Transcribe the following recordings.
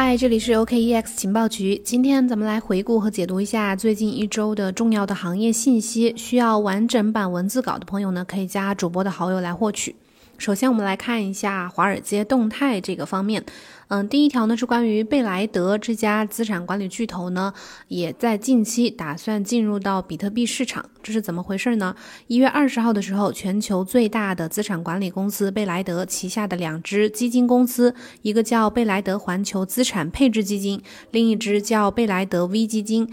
嗨，这里是 OKEX 情报局。今天咱们来回顾和解读一下最近一周的重要的行业信息。需要完整版文字稿的朋友呢，可以加主播的好友来获取。首先，我们来看一下华尔街动态这个方面。嗯，第一条呢是关于贝莱德这家资产管理巨头呢，也在近期打算进入到比特币市场，这是怎么回事呢？一月二十号的时候，全球最大的资产管理公司贝莱德旗下的两只基金公司，一个叫贝莱德环球资产配置基金，另一只叫贝莱德 V 基金。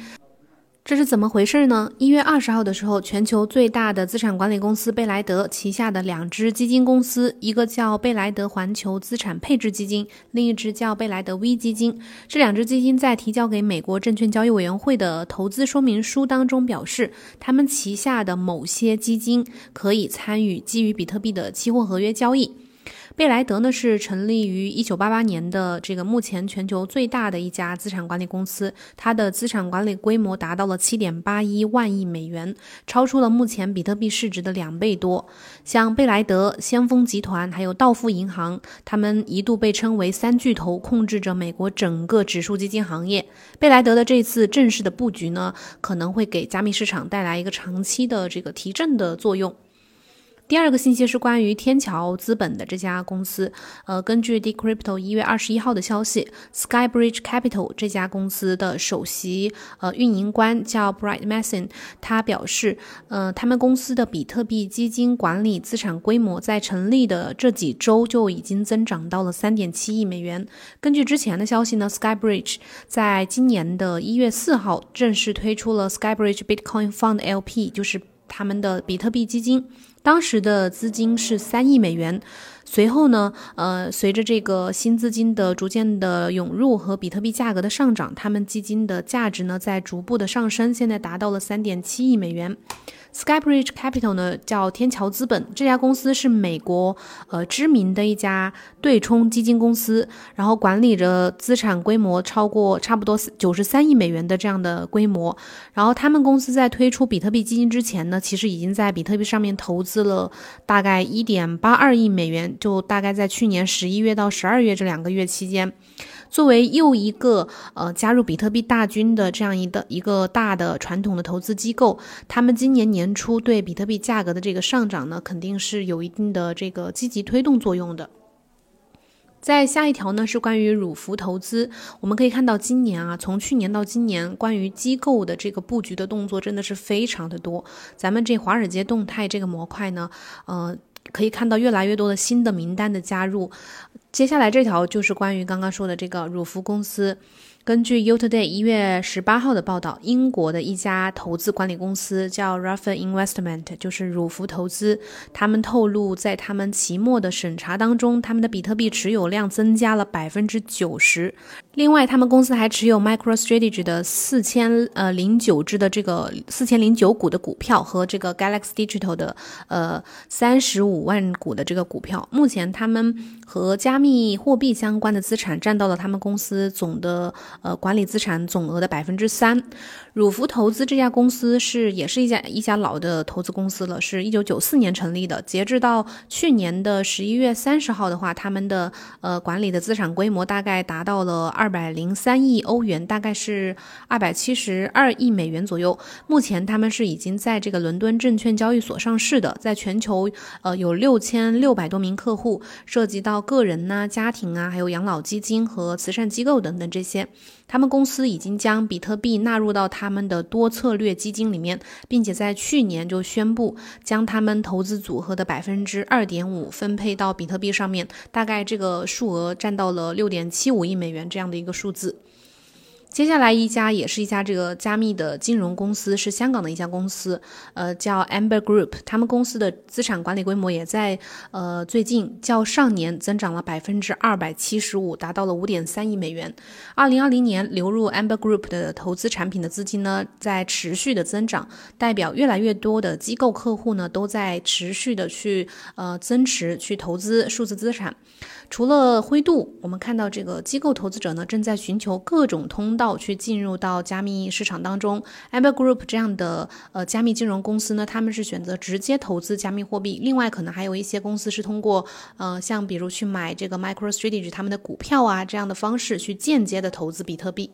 这是怎么回事呢？一月二十号的时候，全球最大的资产管理公司贝莱德旗下的两只基金公司，一个叫贝莱德环球资产配置基金，另一只叫贝莱德 V 基金。这两只基金在提交给美国证券交易委员会的投资说明书当中表示，他们旗下的某些基金可以参与基于比特币的期货合约交易。贝莱德呢是成立于一九八八年的这个目前全球最大的一家资产管理公司，它的资产管理规模达到了七点八一万亿美元，超出了目前比特币市值的两倍多。像贝莱德、先锋集团还有道富银行，他们一度被称为三巨头，控制着美国整个指数基金行业。贝莱德的这次正式的布局呢，可能会给加密市场带来一个长期的这个提振的作用。第二个信息是关于天桥资本的这家公司。呃，根据 Decrypto 一月二十一号的消息，Skybridge Capital 这家公司的首席呃运营官叫 Bright Mason，他表示，呃，他们公司的比特币基金管理资产规模在成立的这几周就已经增长到了三点七亿美元。根据之前的消息呢，Skybridge 在今年的一月四号正式推出了 Skybridge Bitcoin Fund LP，就是他们的比特币基金。当时的资金是三亿美元，随后呢，呃，随着这个新资金的逐渐的涌入和比特币价格的上涨，他们基金的价值呢在逐步的上升，现在达到了三点七亿美元。Skybridge Capital 呢，叫天桥资本，这家公司是美国呃知名的一家对冲基金公司，然后管理着资产规模超过差不多九十三亿美元的这样的规模。然后他们公司在推出比特币基金之前呢，其实已经在比特币上面投资了大概一点八二亿美元，就大概在去年十一月到十二月这两个月期间。作为又一个呃加入比特币大军的这样一个一个大的传统的投资机构，他们今年年初对比特币价格的这个上涨呢，肯定是有一定的这个积极推动作用的。在下一条呢是关于乳服投资，我们可以看到今年啊，从去年到今年，关于机构的这个布局的动作真的是非常的多。咱们这华尔街动态这个模块呢，呃。可以看到越来越多的新的名单的加入。接下来这条就是关于刚刚说的这个乳服公司。根据 U Today 一月十八号的报道，英国的一家投资管理公司叫 Ruffer Investment，就是乳福投资。他们透露，在他们期末的审查当中，他们的比特币持有量增加了百分之九十。另外，他们公司还持有 MicroStrategy 的四千呃零九只的这个四千零九股的股票和这个 Galaxy Digital 的呃三十五万股的这个股票。目前，他们和加密货币相关的资产占到了他们公司总的。呃，管理资产总额的百分之三。汝福投资这家公司是也是一家一家老的投资公司了，是一九九四年成立的。截至到去年的十一月三十号的话，他们的呃管理的资产规模大概达到了二百零三亿欧元，大概是二百七十二亿美元左右。目前他们是已经在这个伦敦证券交易所上市的，在全球呃有六千六百多名客户，涉及到个人呐、家庭啊，还有养老基金和慈善机构等等这些。他们公司已经将比特币纳入到他们的多策略基金里面，并且在去年就宣布将他们投资组合的百分之二点五分配到比特币上面，大概这个数额占到了六点七五亿美元这样的一个数字。接下来一家也是一家这个加密的金融公司，是香港的一家公司，呃，叫 Amber Group。他们公司的资产管理规模也在呃最近较上年增长了百分之二百七十五，达到了五点三亿美元。二零二零年流入 Amber Group 的投资产品的资金呢，在持续的增长，代表越来越多的机构客户呢都在持续的去呃增持去投资数字资产。除了灰度，我们看到这个机构投资者呢正在寻求各种通道去进入到加密市场当中。Amber Group 这样的呃加密金融公司呢，他们是选择直接投资加密货币。另外，可能还有一些公司是通过呃像比如去买这个 MicroStrategy 他们的股票啊这样的方式去间接的投资比特币。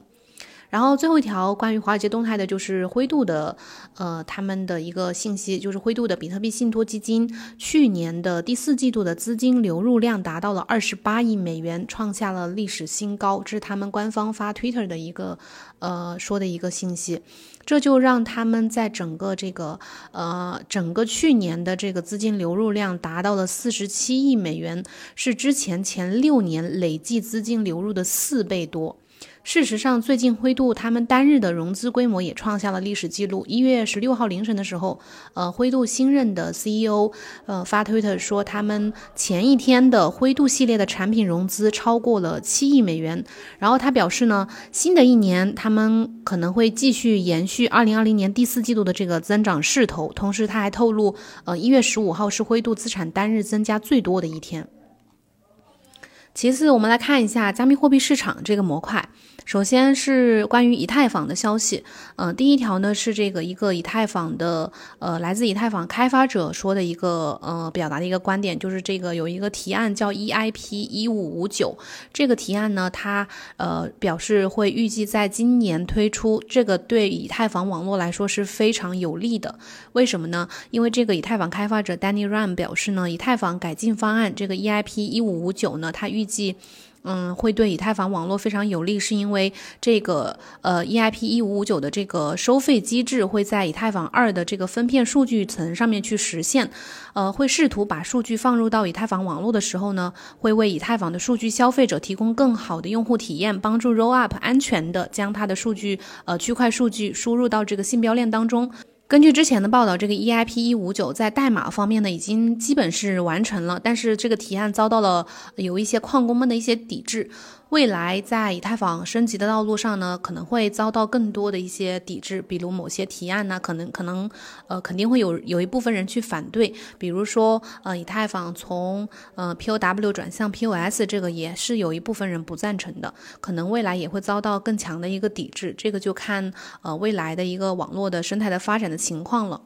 然后最后一条关于华尔街动态的就是灰度的，呃，他们的一个信息，就是灰度的比特币信托基金去年的第四季度的资金流入量达到了二十八亿美元，创下了历史新高。这是他们官方发 Twitter 的一个，呃，说的一个信息。这就让他们在整个这个，呃，整个去年的这个资金流入量达到了四十七亿美元，是之前前六年累计资金流入的四倍多。事实上，最近灰度他们单日的融资规模也创下了历史记录。一月十六号凌晨的时候，呃，灰度新任的 CEO，呃，发推特说，他们前一天的灰度系列的产品融资超过了七亿美元。然后他表示呢，新的一年他们可能会继续延续二零二零年第四季度的这个增长势头。同时，他还透露，呃，一月十五号是灰度资产单日增加最多的一天。其次，我们来看一下加密货币市场这个模块。首先是关于以太坊的消息，嗯，第一条呢是这个一个以太坊的，呃，来自以太坊开发者说的一个，呃，表达的一个观点，就是这个有一个提案叫 EIP 一五五九，这个提案呢，它呃表示会预计在今年推出，这个对以太坊网络来说是非常有利的。为什么呢？因为这个以太坊开发者 Danny Ram 表示呢，以太坊改进方案这个 EIP 一五五九呢，它预计。嗯，会对以太坊网络非常有利，是因为这个呃 EIP 一五五九的这个收费机制会在以太坊二的这个分片数据层上面去实现，呃，会试图把数据放入到以太坊网络的时候呢，会为以太坊的数据消费者提供更好的用户体验，帮助 Roll Up 安全的将它的数据呃区块数据输入到这个信标链当中。根据之前的报道，这个 EIP 一五九在代码方面呢，已经基本是完成了，但是这个提案遭到了有一些矿工们的一些抵制。未来在以太坊升级的道路上呢，可能会遭到更多的一些抵制，比如某些提案呢，可能可能呃肯定会有有一部分人去反对，比如说呃以太坊从呃 POW 转向 POS 这个也是有一部分人不赞成的，可能未来也会遭到更强的一个抵制，这个就看呃未来的一个网络的生态的发展的情况了。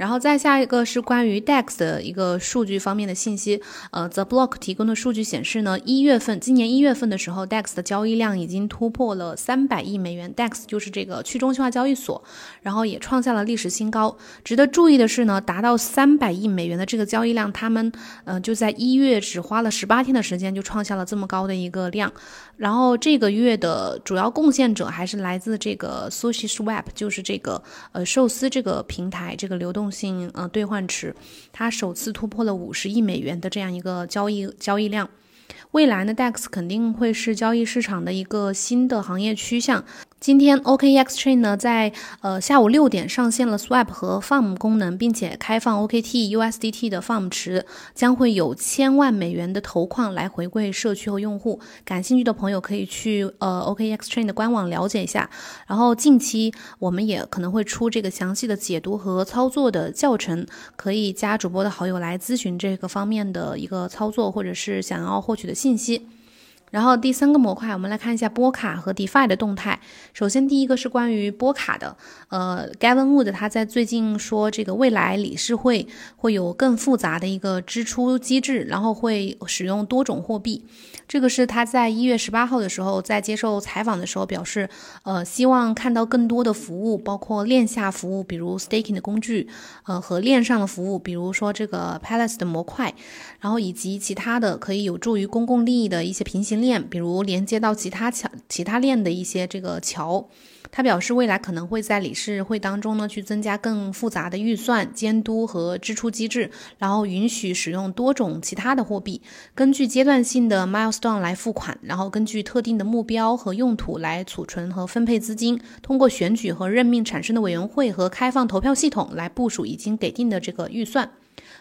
然后再下一个是关于 DEX 的一个数据方面的信息，呃，The Block 提供的数据显示呢，一月份，今年一月份的时候，DEX 的交易量已经突破了三百亿美元，DEX 就是这个去中心化交易所，然后也创下了历史新高。值得注意的是呢，达到三百亿美元的这个交易量，他们，呃，就在一月只花了十八天的时间就创下了这么高的一个量。然后这个月的主要贡献者还是来自这个 Sushi Swap，就是这个呃寿司这个平台，这个流动。性呃兑换池，它首次突破了五十亿美元的这样一个交易交易量。未来呢，DEX 肯定会是交易市场的一个新的行业趋向。今天 OKX Chain 呢，在呃下午六点上线了 Swap 和 Farm 功能，并且开放 OKT USDT 的 Farm 池，将会有千万美元的投矿来回馈社区和用户。感兴趣的朋友可以去呃 OKX Chain 的官网了解一下。然后近期我们也可能会出这个详细的解读和操作的教程，可以加主播的好友来咨询这个方面的一个操作，或者是想要获取的信息。然后第三个模块，我们来看一下波卡和 DeFi 的动态。首先，第一个是关于波卡的。呃，Gavin Wood 他在最近说，这个未来理事会会有更复杂的一个支出机制，然后会使用多种货币。这个是他在一月十八号的时候在接受采访的时候表示，呃，希望看到更多的服务，包括链下服务，比如 Staking 的工具，呃，和链上的服务，比如说这个 Palace 的模块，然后以及其他的可以有助于公共利益的一些平行。链，比如连接到其他桥、其他链的一些这个桥，他表示未来可能会在理事会当中呢去增加更复杂的预算监督和支出机制，然后允许使用多种其他的货币，根据阶段性的 milestone 来付款，然后根据特定的目标和用途来储存和分配资金，通过选举和任命产生的委员会和开放投票系统来部署已经给定的这个预算。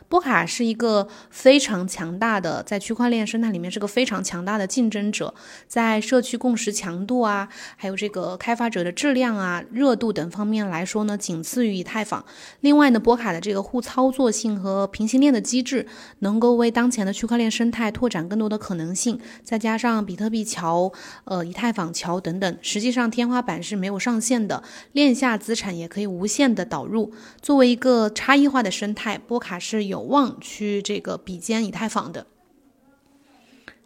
波卡是一个非常强大的，在区块链生态里面是个非常强大的竞争者，在社区共识强度啊，还有这个开发者的质量啊、热度等方面来说呢，仅次于以太坊。另外呢，波卡的这个互操作性和平行链的机制，能够为当前的区块链生态拓展更多的可能性。再加上比特币桥、呃以太坊桥等等，实际上天花板是没有上限的，链下资产也可以无限的导入。作为一个差异化的生态，波卡是有。望去这个比肩以太坊的。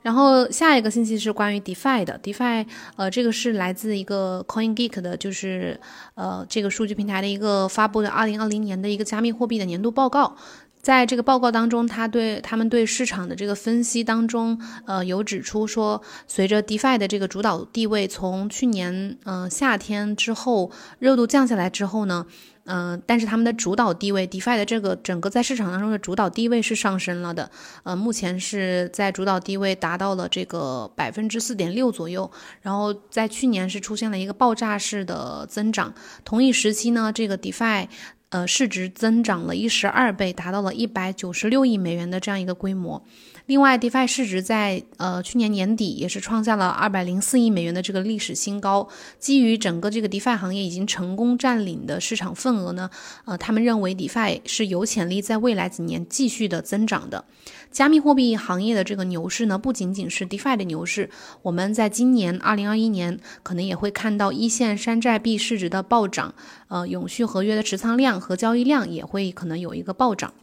然后下一个信息是关于 DeFi 的，DeFi，呃，这个是来自一个 CoinGeek 的，就是呃这个数据平台的一个发布的二零二零年的一个加密货币的年度报告。在这个报告当中，他对他们对市场的这个分析当中，呃，有指出说，随着 DeFi 的这个主导地位从去年嗯夏天之后热度降下来之后呢。嗯，但是他们的主导地位，DeFi 的这个整个在市场当中的主导地位是上升了的。呃，目前是在主导地位达到了这个百分之四点六左右。然后在去年是出现了一个爆炸式的增长。同一时期呢，这个 DeFi 呃市值增长了一十二倍，达到了一百九十六亿美元的这样一个规模。另外，DeFi 市值在呃去年年底也是创下了二百零四亿美元的这个历史新高。基于整个这个 DeFi 行业已经成功占领的市场份额呢，呃，他们认为 DeFi 是有潜力在未来几年继续的增长的。加密货币行业的这个牛市呢，不仅仅是 DeFi 的牛市，我们在今年二零二一年可能也会看到一线山寨币市值的暴涨，呃，永续合约的持仓量和交易量也会可能有一个暴涨。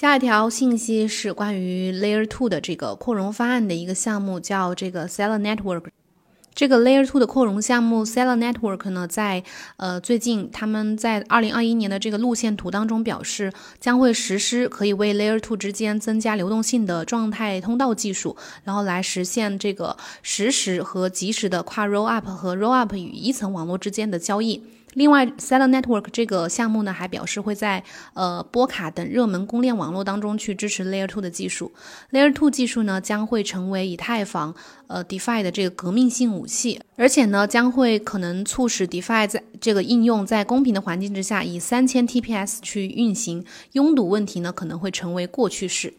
下一条信息是关于 Layer Two 的这个扩容方案的一个项目，叫这个 Seller Network。这个 Layer Two 的扩容项目 Seller Network 呢，在呃最近他们在二零二一年的这个路线图当中表示，将会实施可以为 Layer Two 之间增加流动性的状态通道技术，然后来实现这个实时和即时的跨 Roll Up 和 Roll Up 与一层网络之间的交易。另外，Seller Network 这个项目呢，还表示会在呃波卡等热门公链网络当中去支持 Layer Two 的技术。Layer Two 技术呢，将会成为以太坊呃 DeFi 的这个革命性武器，而且呢，将会可能促使 DeFi 在这个应用在公平的环境之下以三千 TPS 去运行，拥堵问题呢可能会成为过去式。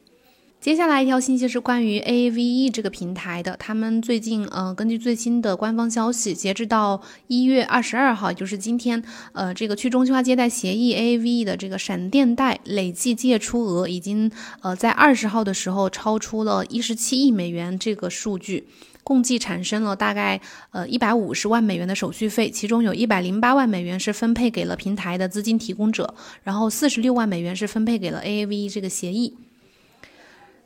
接下来一条信息是关于 Aave 这个平台的。他们最近，呃，根据最新的官方消息，截止到一月二十二号，也就是今天，呃，这个去中心化借贷协议 Aave 的这个闪电贷累计借出额已经，呃，在二十号的时候超出了一十七亿美元这个数据，共计产生了大概呃一百五十万美元的手续费，其中有一百零八万美元是分配给了平台的资金提供者，然后四十六万美元是分配给了 Aave 这个协议。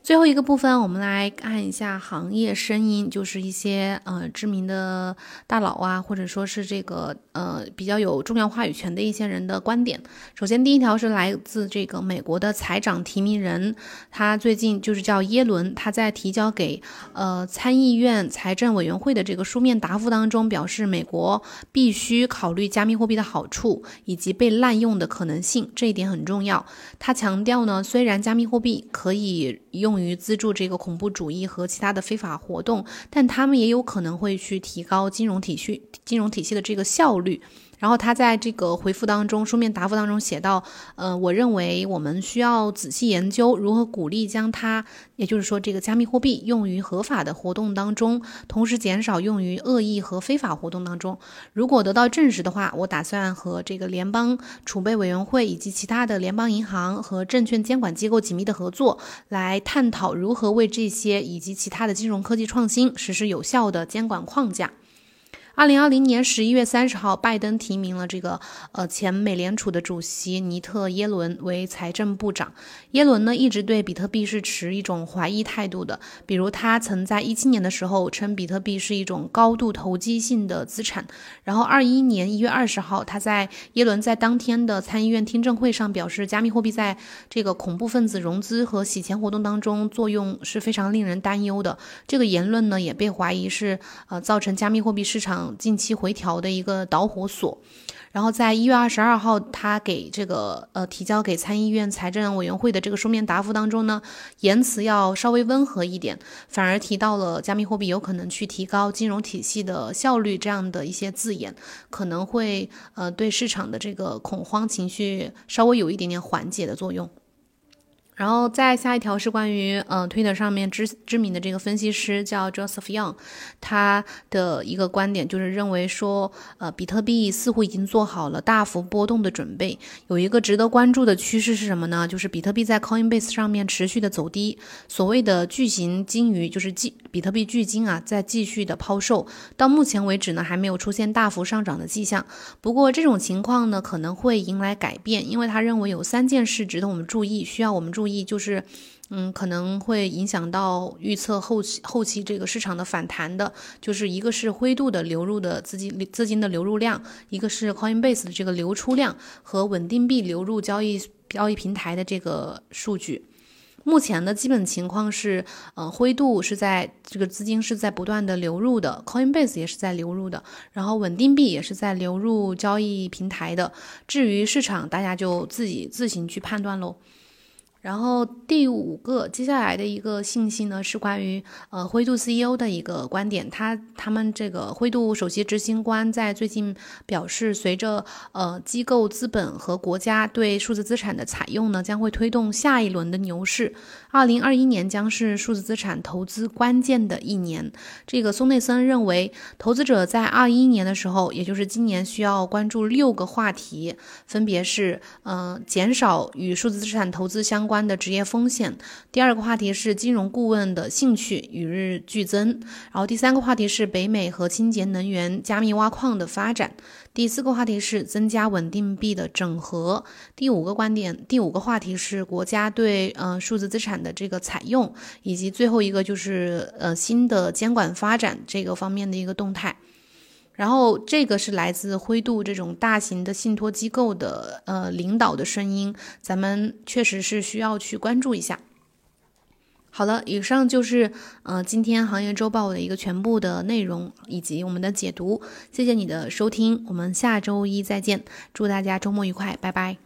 最后一个部分，我们来看一下行业声音，就是一些呃知名的大佬啊，或者说是这个呃比较有重要话语权的一些人的观点。首先，第一条是来自这个美国的财长提名人，他最近就是叫耶伦，他在提交给呃参议院财政委员会的这个书面答复当中表示，美国必须考虑加密货币的好处以及被滥用的可能性，这一点很重要。他强调呢，虽然加密货币可以用用于资助这个恐怖主义和其他的非法活动，但他们也有可能会去提高金融体系、金融体系的这个效率。然后他在这个回复当中，书面答复当中写到，呃，我认为我们需要仔细研究如何鼓励将它，也就是说这个加密货币用于合法的活动当中，同时减少用于恶意和非法活动当中。如果得到证实的话，我打算和这个联邦储备委员会以及其他的联邦银行和证券监管机构紧密的合作，来探讨如何为这些以及其他的金融科技创新实施有效的监管框架。二零二零年十一月三十号，拜登提名了这个呃前美联储的主席尼特耶伦为财政部长。耶伦呢一直对比特币是持一种怀疑态度的，比如他曾在一七年的时候称比特币是一种高度投机性的资产。然后二一年一月二十号，他在耶伦在当天的参议院听证会上表示，加密货币在这个恐怖分子融资和洗钱活动当中作用是非常令人担忧的。这个言论呢也被怀疑是呃造成加密货币市场。近期回调的一个导火索，然后在一月二十二号，他给这个呃提交给参议院财政委员会的这个书面答复当中呢，言辞要稍微温和一点，反而提到了加密货币有可能去提高金融体系的效率这样的一些字眼，可能会呃对市场的这个恐慌情绪稍微有一点点缓解的作用。然后再下一条是关于呃推特上面知知名的这个分析师叫 Joseph Young，他的一个观点就是认为说，呃，比特币似乎已经做好了大幅波动的准备。有一个值得关注的趋势是什么呢？就是比特币在 Coinbase 上面持续的走低，所谓的巨型鲸鱼就是鲸比特币巨鲸啊，在继续的抛售。到目前为止呢，还没有出现大幅上涨的迹象。不过这种情况呢，可能会迎来改变，因为他认为有三件事值得我们注意，需要我们。注意，就是，嗯，可能会影响到预测后期后期这个市场的反弹的，就是一个是灰度的流入的资金资金的流入量，一个是 Coinbase 的这个流出量和稳定币流入交易交易平台的这个数据。目前的基本情况是，呃，灰度是在这个资金是在不断的流入的，Coinbase 也是在流入的，然后稳定币也是在流入交易平台的。至于市场，大家就自己自行去判断喽。然后第五个接下来的一个信息呢，是关于呃灰度 CEO 的一个观点。他他们这个灰度首席执行官在最近表示，随着呃机构资本和国家对数字资产的采用呢，将会推动下一轮的牛市。二零二一年将是数字资产投资关键的一年。这个松内森认为，投资者在二一年的时候，也就是今年，需要关注六个话题，分别是嗯减少与数字资产投资相关。关的职业风险。第二个话题是金融顾问的兴趣与日俱增。然后第三个话题是北美和清洁能源、加密挖矿的发展。第四个话题是增加稳定币的整合。第五个观点，第五个话题是国家对呃数字资产的这个采用，以及最后一个就是呃新的监管发展这个方面的一个动态。然后这个是来自灰度这种大型的信托机构的呃领导的声音，咱们确实是需要去关注一下。好了，以上就是呃今天行业周报的一个全部的内容以及我们的解读，谢谢你的收听，我们下周一再见，祝大家周末愉快，拜拜。